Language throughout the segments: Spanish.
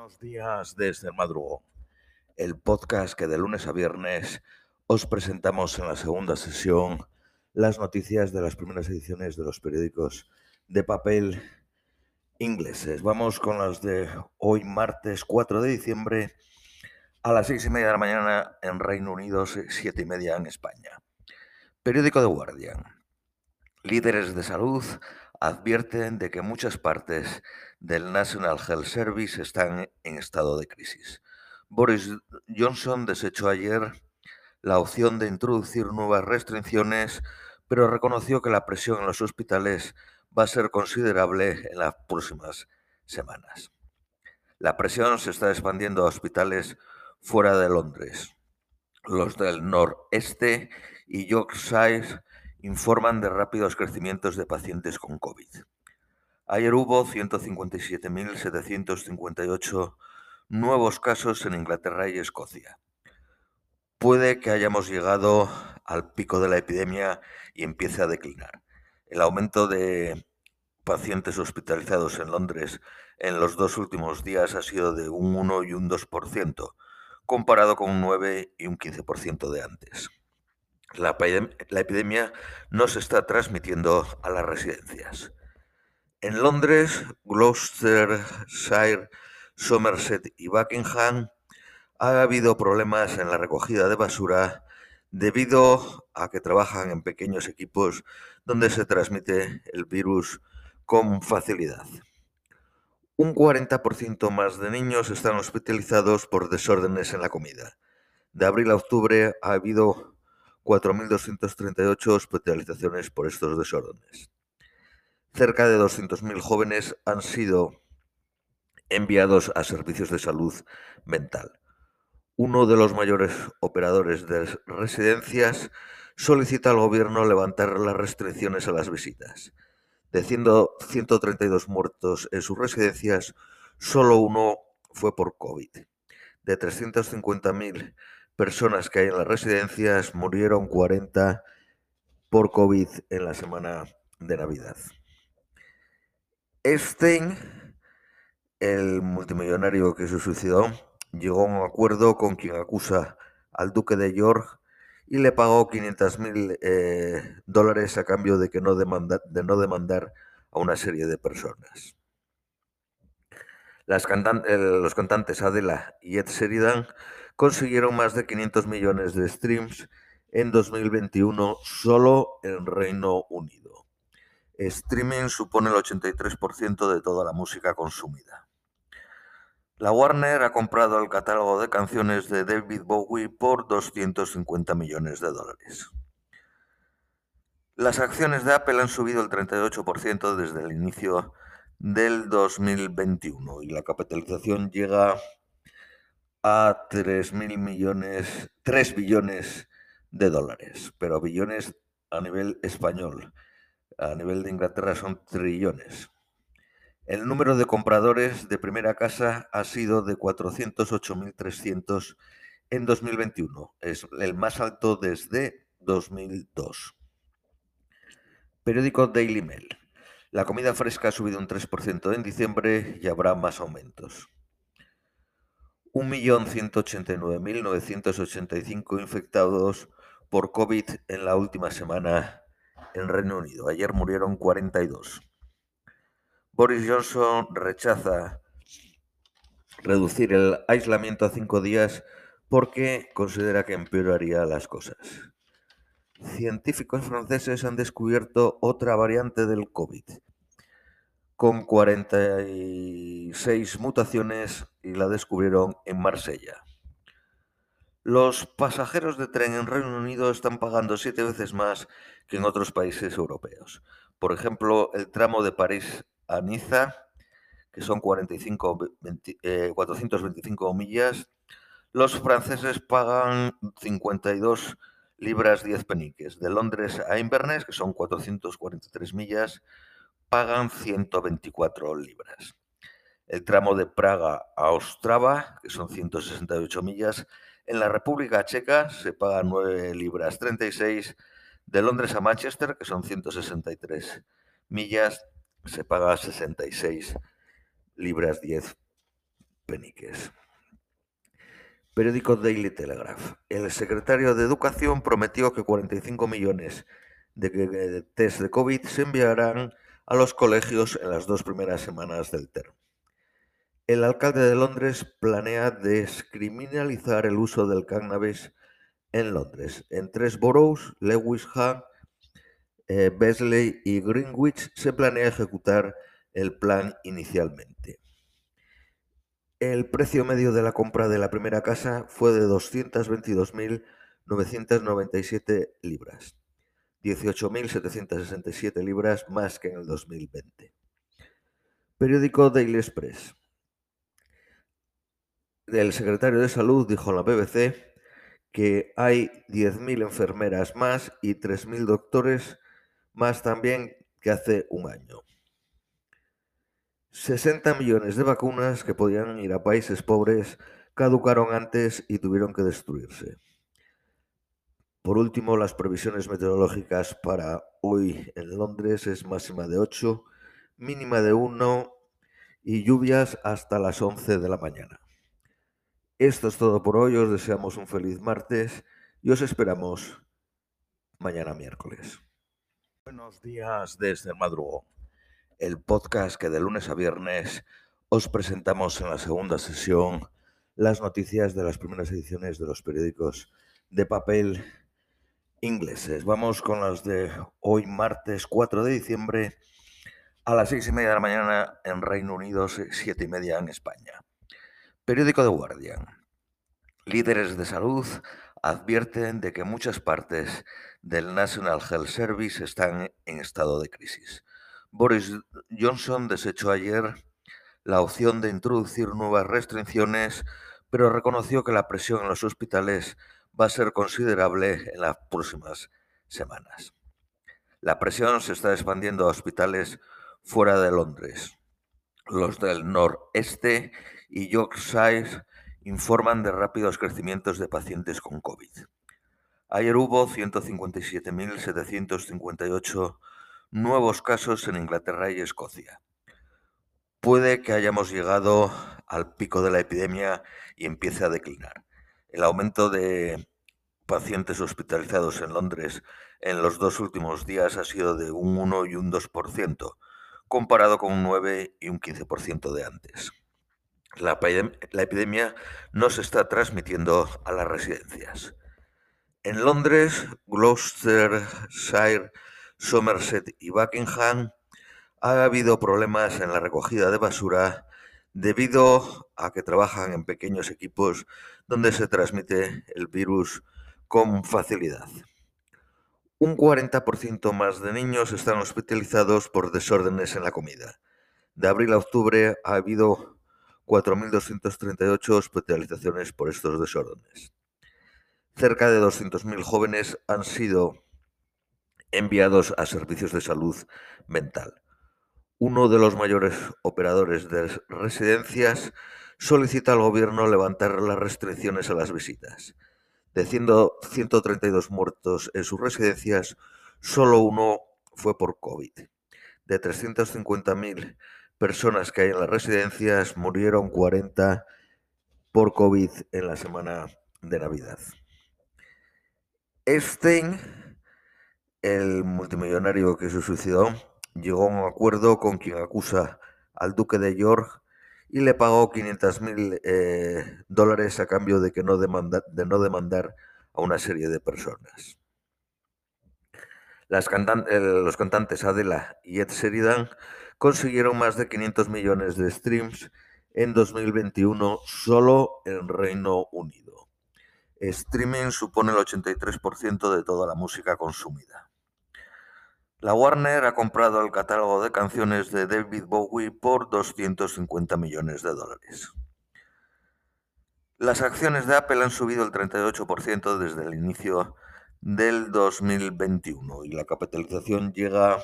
Buenos días desde el madrugón, el podcast que de lunes a viernes os presentamos en la segunda sesión las noticias de las primeras ediciones de los periódicos de papel ingleses. Vamos con las de hoy, martes 4 de diciembre, a las seis y media de la mañana en Reino Unido, siete y media en España. Periódico de Guardian. Líderes de salud advierten de que muchas partes del National Health Service están en estado de crisis. Boris Johnson desechó ayer la opción de introducir nuevas restricciones, pero reconoció que la presión en los hospitales va a ser considerable en las próximas semanas. La presión se está expandiendo a hospitales fuera de Londres. Los del noreste y Yorkshire informan de rápidos crecimientos de pacientes con COVID. Ayer hubo 157.758 nuevos casos en Inglaterra y Escocia. Puede que hayamos llegado al pico de la epidemia y empiece a declinar. El aumento de pacientes hospitalizados en Londres en los dos últimos días ha sido de un 1 y un 2%, comparado con un 9 y un 15% de antes. La, epidemia no se está transmitiendo a las residencias. En Londres, Gloucestershire, Somerset y Buckingham ha habido problemas en la recogida de basura debido a que trabajan en pequeños equipos donde se transmite el virus con facilidad. Un 40% más de niños están hospitalizados por desórdenes en la comida. De abril a octubre ha habido 4.238 hospitalizaciones por estos desórdenes. Cerca de 200.000 jóvenes han sido enviados a servicios de salud mental. Uno de los mayores operadores de residencias solicita al gobierno levantar las restricciones a las visitas. De 132 muertos en sus residencias, solo uno fue por COVID. De 350.000 personas que hay en las residencias, murieron 40 por COVID en la semana de Navidad. Stein, el multimillonario que se suicidó, llegó a un acuerdo con quien acusa al duque de York y le pagó 500 mil eh, dólares a cambio de, que no de no demandar a una serie de personas. Las los cantantes Adela y Ed Sheridan consiguieron más de 500 millones de streams en 2021 solo en Reino Unido. Streaming supone el 83% de toda la música consumida. La Warner ha comprado el catálogo de canciones de David Bowie por 250 millones de dólares. Las acciones de Apple han subido el 38% desde el inicio del 2021 y la capitalización llega a 3 millones, 3 billones de dólares, pero billones a nivel español a nivel de Inglaterra son trillones. El número de compradores de primera casa ha sido de 408.300 en 2021. Es el más alto desde 2002. Periódico Daily Mail. La comida fresca ha subido un 3% en diciembre y habrá más aumentos. 1.189.985 infectados por COVID en la última semana en Reino Unido. Ayer murieron 42. Boris Johnson rechaza reducir el aislamiento a cinco días porque considera que empeoraría las cosas. Científicos franceses han descubierto otra variante del COVID con 46 mutaciones y la descubrieron en Marsella. Los pasajeros de tren en Reino Unido están pagando siete veces más que en otros países europeos. Por ejemplo, el tramo de París a Niza, que son 45, 425 eh, millas, los franceses pagan 52 libras 10 peniques. De Londres a Inverness, que son 443 millas, pagan 124 libras. El tramo de Praga a Ostrava, que son 168 millas, en la República Checa se paga 9 libras 36. De Londres a Manchester, que son 163 millas, se paga 66 libras 10 peniques. Periódico Daily Telegraph. El secretario de Educación prometió que 45 millones de test de COVID se enviarán a los colegios en las dos primeras semanas del termo. El alcalde de Londres planea descriminalizar el uso del cannabis en Londres. En tres boroughs, Lewisham, eh, Besley y Greenwich, se planea ejecutar el plan inicialmente. El precio medio de la compra de la primera casa fue de 222.997 libras, 18.767 libras más que en el 2020. Periódico Daily Express. El secretario de Salud dijo en la BBC que hay 10.000 enfermeras más y 3.000 doctores más también que hace un año. 60 millones de vacunas que podían ir a países pobres caducaron antes y tuvieron que destruirse. Por último, las previsiones meteorológicas para hoy en Londres es máxima de 8, mínima de 1 y lluvias hasta las 11 de la mañana. Esto es todo por hoy, os deseamos un feliz martes y os esperamos mañana miércoles. Buenos días desde el madrugón, el podcast que de lunes a viernes os presentamos en la segunda sesión las noticias de las primeras ediciones de los periódicos de papel ingleses. Vamos con las de hoy martes 4 de diciembre a las seis y media de la mañana en Reino Unido, siete y media en España. Periódico The Guardian. Líderes de salud advierten de que muchas partes del National Health Service están en estado de crisis. Boris Johnson desechó ayer la opción de introducir nuevas restricciones, pero reconoció que la presión en los hospitales va a ser considerable en las próximas semanas. La presión se está expandiendo a hospitales fuera de Londres. Los del noreste y Yorkshire informan de rápidos crecimientos de pacientes con COVID. Ayer hubo 157.758 nuevos casos en Inglaterra y Escocia. Puede que hayamos llegado al pico de la epidemia y empiece a declinar. El aumento de pacientes hospitalizados en Londres en los dos últimos días ha sido de un 1 y un 2%, comparado con un 9 y un 15% de antes. La, epidemia no se está transmitiendo a las residencias. En Londres, Gloucestershire, Somerset y Buckingham ha habido problemas en la recogida de basura debido a que trabajan en pequeños equipos donde se transmite el virus con facilidad. Un 40% más de niños están hospitalizados por desórdenes en la comida. De abril a octubre ha habido 4.238 hospitalizaciones por estos desórdenes. Cerca de 200.000 jóvenes han sido enviados a servicios de salud mental. Uno de los mayores operadores de residencias solicita al gobierno levantar las restricciones a las visitas. De 132 muertos en sus residencias, solo uno fue por COVID. De 350.000 personas que hay en las residencias, murieron 40 por COVID en la semana de Navidad. Stein, el multimillonario que se suicidó, llegó a un acuerdo con quien acusa al duque de York y le pagó 500 mil eh, dólares a cambio de, que no de no demandar a una serie de personas. Las los cantantes Adela y Ed Sheridan consiguieron más de 500 millones de streams en 2021 solo en Reino Unido. Streaming supone el 83% de toda la música consumida. La Warner ha comprado el catálogo de canciones de David Bowie por 250 millones de dólares. Las acciones de Apple han subido el 38% desde el inicio del 2021 y la capitalización llega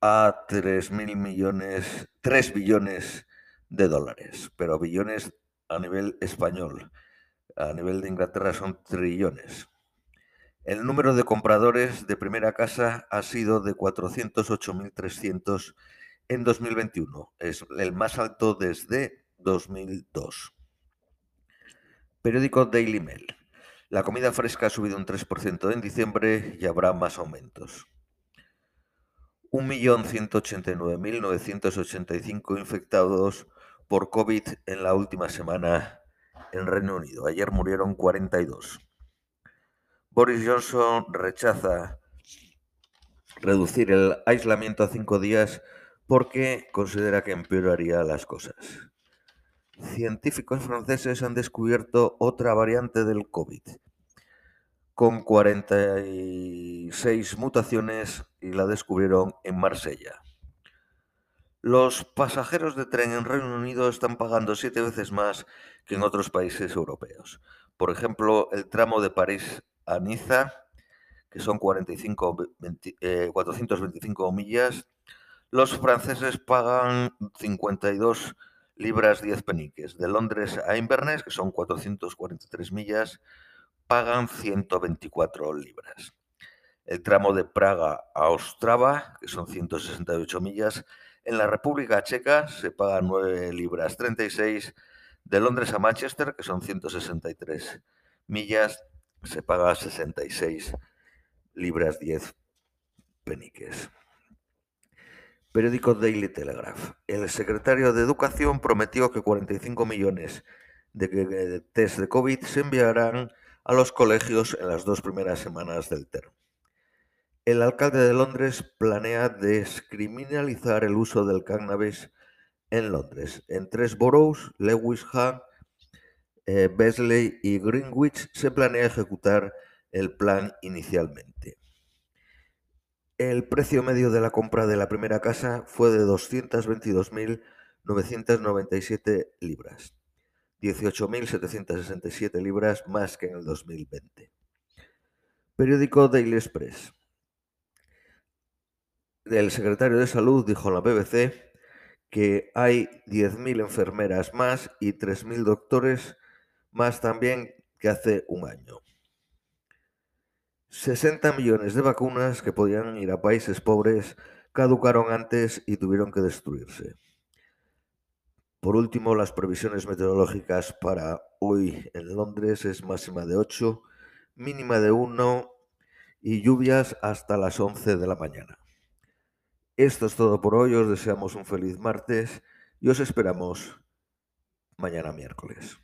a 3 mil millones, 3 billones de dólares, pero billones a nivel español. A nivel de Inglaterra son trillones. El número de compradores de primera casa ha sido de 408.300 en 2021. Es el más alto desde 2002. Periódico Daily Mail. La comida fresca ha subido un 3% en diciembre y habrá más aumentos. 1.189.985 infectados por COVID en la última semana en Reino Unido. Ayer murieron 42. Boris Johnson rechaza reducir el aislamiento a cinco días porque considera que empeoraría las cosas. Científicos franceses han descubierto otra variante del COVID con 46 mutaciones y la descubrieron en Marsella. Los pasajeros de tren en Reino Unido están pagando siete veces más que en otros países europeos. Por ejemplo, el tramo de París a Niza, que son 45, 425 millas, los franceses pagan 52 libras 10 peniques. De Londres a Inverness, que son 443 millas, pagan 124 libras. El tramo de Praga a Ostrava, que son 168 millas, en la República Checa se paga 9 libras 36. De Londres a Manchester, que son 163 millas, se paga 66 libras 10 peniques. Periódico Daily Telegraph. El secretario de Educación prometió que 45 millones de test de COVID se enviarán a los colegios en las dos primeras semanas del termo. El alcalde de Londres planea descriminalizar el uso del cannabis en Londres. En tres boroughs, Lewisham, eh, Besley y Greenwich, se planea ejecutar el plan inicialmente. El precio medio de la compra de la primera casa fue de 222.997 libras. 18.767 libras más que en el 2020. Periódico Daily Express. El secretario de Salud dijo en la BBC que hay 10.000 enfermeras más y 3.000 doctores más también que hace un año. 60 millones de vacunas que podían ir a países pobres caducaron antes y tuvieron que destruirse. Por último, las previsiones meteorológicas para hoy en Londres es máxima de 8, mínima de 1 y lluvias hasta las 11 de la mañana. Esto es todo por hoy, os deseamos un feliz martes y os esperamos mañana miércoles.